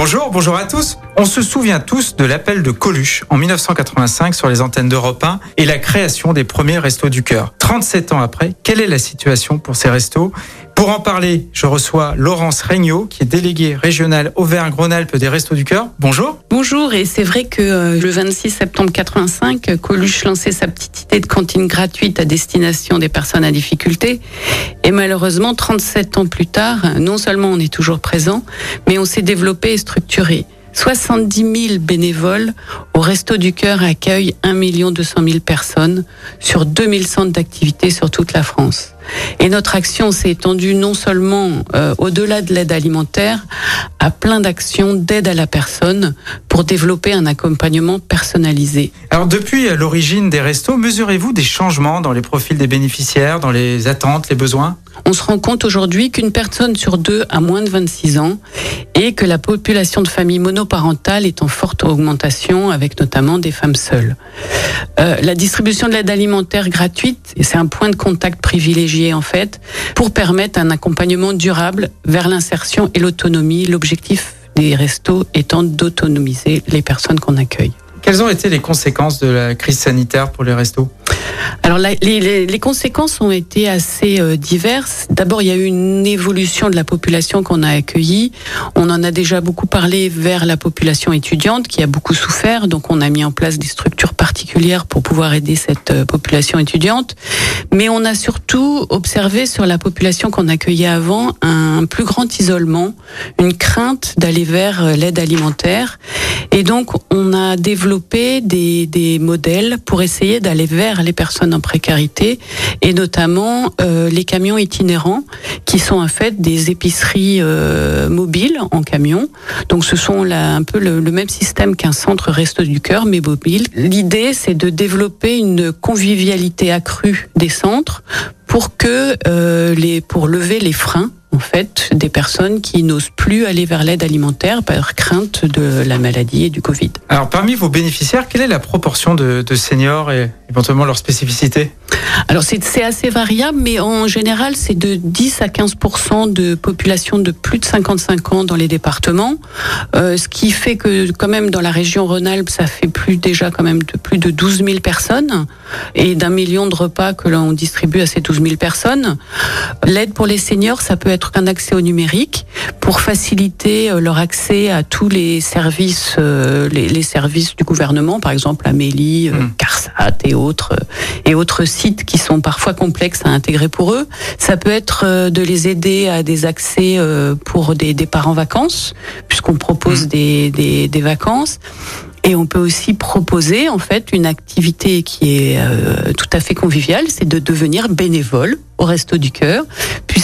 Bonjour, bonjour à tous. On se souvient tous de l'appel de Coluche en 1985 sur les antennes d'Europe 1 et la création des premiers restos du cœur. 37 ans après, quelle est la situation pour ces restos? Pour en parler, je reçois Laurence Regnault, qui est déléguée régionale Auvergne-Rhône-Alpes des Restos du Cœur. Bonjour. Bonjour, et c'est vrai que euh, le 26 septembre 85, Coluche lançait sa petite idée de cantine gratuite à destination des personnes à difficulté. Et malheureusement, 37 ans plus tard, non seulement on est toujours présent, mais on s'est développé et structuré. 70 000 bénévoles au Resto du Cœur accueillent 1 200 000 personnes sur 2000 centres d'activité sur toute la France. Et notre action s'est étendue non seulement euh, au-delà de l'aide alimentaire à plein d'actions d'aide à la personne pour développer un accompagnement personnalisé. Alors depuis l'origine des restos, mesurez-vous des changements dans les profils des bénéficiaires, dans les attentes, les besoins? On se rend compte aujourd'hui qu'une personne sur deux a moins de 26 ans et que la population de familles monoparentales est en forte augmentation avec notamment des femmes seules. Euh, la distribution de l'aide alimentaire gratuite, c'est un point de contact privilégié en fait pour permettre un accompagnement durable vers l'insertion et l'autonomie. L'objectif des restos étant d'autonomiser les personnes qu'on accueille. Quelles ont été les conséquences de la crise sanitaire pour les restos? Alors les, conséquences ont été assez euh, diverses. D'abord, il y a eu une évolution de la population qu'on a accueillie. On en a déjà beaucoup parlé vers la population étudiante qui a beaucoup souffert. Donc on a mis en place des structures particulières pour pouvoir aider cette euh, population étudiante. Mais on a surtout observé sur la population qu'on accueillait avant un plus grand isolement, une crainte d'aller vers euh, l'aide alimentaire. Et donc on a développé des, des modèles pour essayer d'aller vers les personnes en précarité et notamment euh, les camions itinérants qui sont en fait des épiceries euh, mobiles en camion. Donc ce sont là un peu le, même système qu'un centre resto du cœur mais mobile. L'idée c'est de développer une convivialité accrue des centres pour que euh, les pour lever les freins en fait des personnes qui n'osent plus aller vers l'aide alimentaire par crainte de la maladie et du Covid. Alors parmi vos bénéficiaires, quelle est la proportion de, de seniors et éventuellement leur spécificité? Alors c'est assez variable, mais en général c'est de 10 à 15 de population de plus de 55 ans dans les départements, euh, ce qui fait que quand même dans la région Rhône-Alpes ça fait plus déjà quand même de plus de 12 000 personnes et d'un million de repas que l'on distribue à ces 12 000 personnes. L'aide pour les seniors ça peut être un accès au numérique pour faciliter euh, leur accès à tous les services, euh, les, services du gouvernement, par exemple Amélie, mmh. CARSAT et autres et autres sites qui sont parfois complexes à intégrer pour eux. Ça peut être euh, de les aider à des accès euh, pour des départs en vacances, puisqu'on propose mmh. des, des, vacances. Et on peut aussi proposer en fait une activité qui est euh, tout à fait conviviale, c'est de devenir bénévole au Resto du Cœur,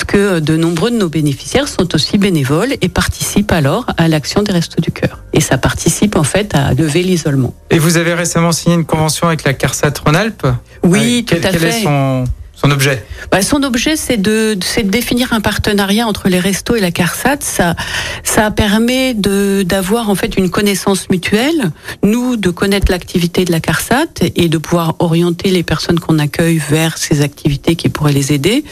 puisque de nombreux de nos bénéficiaires sont aussi bénévoles et participent alors à l'action des Restos du Cœur. Et ça participe en fait à lever l'isolement. Et vous avez récemment signé une convention avec la CARSAT Rhône-Alpes? Oui, tout à fait. Est son son objet bah, Son objet, c'est de, de définir un partenariat entre les restos et la CARSAT. Ça, ça permet d'avoir en fait une connaissance mutuelle, nous de connaître l'activité de la CARSAT et de pouvoir orienter les personnes qu'on accueille vers ces activités qui pourraient les aider.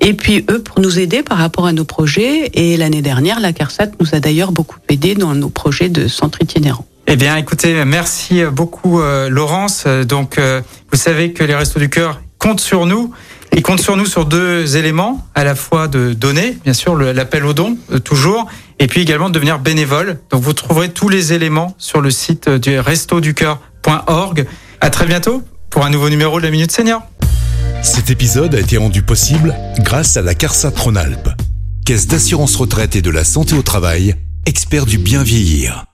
Et puis eux pour nous aider par rapport à nos projets. Et l'année dernière, la CARSAT nous a d'ailleurs beaucoup aidé dans nos projets de centre itinérant. Eh bien, écoutez, merci beaucoup, euh, Laurence. Donc, euh, vous savez que les Restos du Cœur comptent sur nous. Ils comptent sur nous sur deux éléments, à la fois de donner, bien sûr, l'appel aux dons, euh, toujours, et puis également de devenir bénévole. Donc vous trouverez tous les éléments sur le site du restoducœur.org. À très bientôt pour un nouveau numéro de la Minute Senior. Cet épisode a été rendu possible grâce à la CARSA Tronalp, Caisse d'assurance retraite et de la santé au travail, expert du bien vieillir.